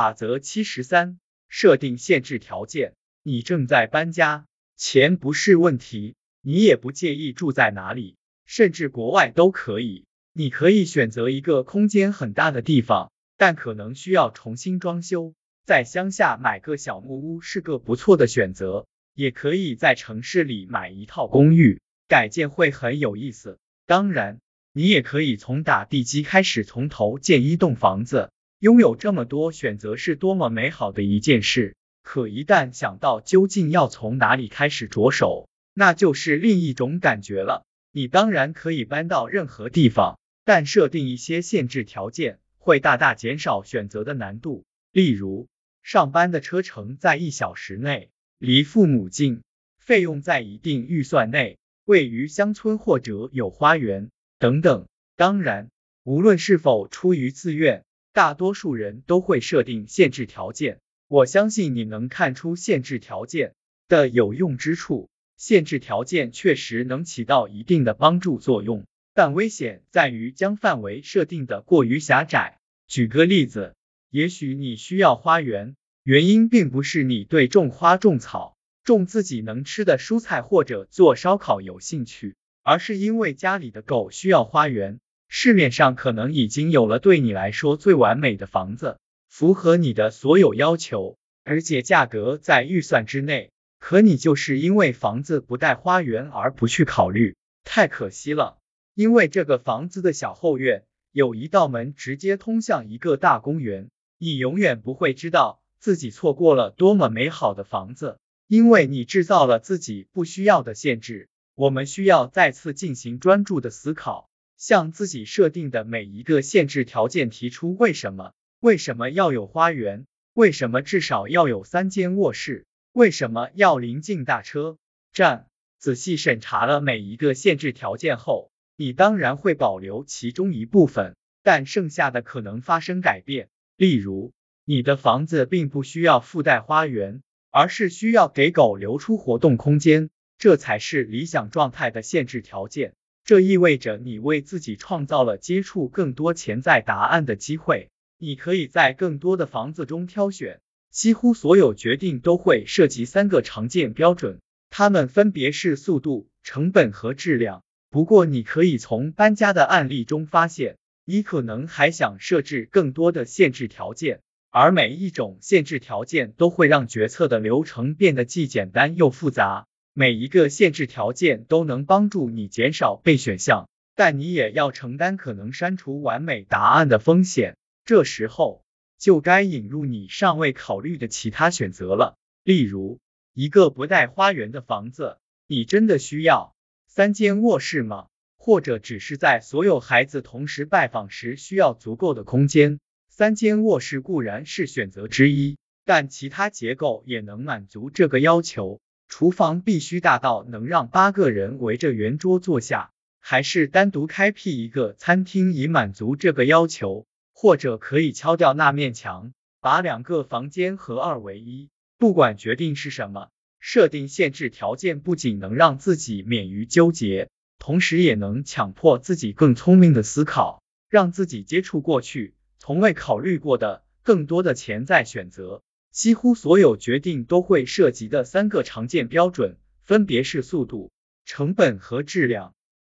法则七十三：设定限制条件。你正在搬家，钱不是问题，你也不介意住在哪里，甚至国外都可以。你可以选择一个空间很大的地方，但可能需要重新装修。在乡下买个小木屋是个不错的选择，也可以在城市里买一套公寓，改建会很有意思。当然，你也可以从打地基开始，从头建一栋房子。拥有这么多选择是多么美好的一件事！可一旦想到究竟要从哪里开始着手，那就是另一种感觉了。你当然可以搬到任何地方，但设定一些限制条件，会大大减少选择的难度。例如，上班的车程在一小时内，离父母近，费用在一定预算内，位于乡村或者有花园等等。当然，无论是否出于自愿。大多数人都会设定限制条件，我相信你能看出限制条件的有用之处。限制条件确实能起到一定的帮助作用，但危险在于将范围设定的过于狭窄。举个例子，也许你需要花园，原因并不是你对种花、种草、种自己能吃的蔬菜或者做烧烤有兴趣，而是因为家里的狗需要花园。市面上可能已经有了对你来说最完美的房子，符合你的所有要求，而且价格在预算之内。可你就是因为房子不带花园而不去考虑，太可惜了。因为这个房子的小后院有一道门直接通向一个大公园，你永远不会知道自己错过了多么美好的房子，因为你制造了自己不需要的限制。我们需要再次进行专注的思考。向自己设定的每一个限制条件提出为什么？为什么要有花园？为什么至少要有三间卧室？为什么要临近大车站？仔细审查了每一个限制条件后，你当然会保留其中一部分，但剩下的可能发生改变。例如，你的房子并不需要附带花园，而是需要给狗留出活动空间，这才是理想状态的限制条件。这意味着你为自己创造了接触更多潜在答案的机会。你可以在更多的房子中挑选。几乎所有决定都会涉及三个常见标准，它们分别是速度、成本和质量。不过，你可以从搬家的案例中发现，你可能还想设置更多的限制条件，而每一种限制条件都会让决策的流程变得既简单又复杂。每一个限制条件都能帮助你减少备选项，但你也要承担可能删除完美答案的风险。这时候就该引入你尚未考虑的其他选择了，例如一个不带花园的房子。你真的需要三间卧室吗？或者只是在所有孩子同时拜访时需要足够的空间？三间卧室固然是选择之一，但其他结构也能满足这个要求。厨房必须大到能让八个人围着圆桌坐下，还是单独开辟一个餐厅以满足这个要求？或者可以敲掉那面墙，把两个房间合二为一？不管决定是什么，设定限制条件不仅能让自己免于纠结，同时也能强迫自己更聪明的思考，让自己接触过去从未考虑过的更多的潜在选择。几乎所有决定都会涉及的三个常见标准，分别是速度、成本和质量。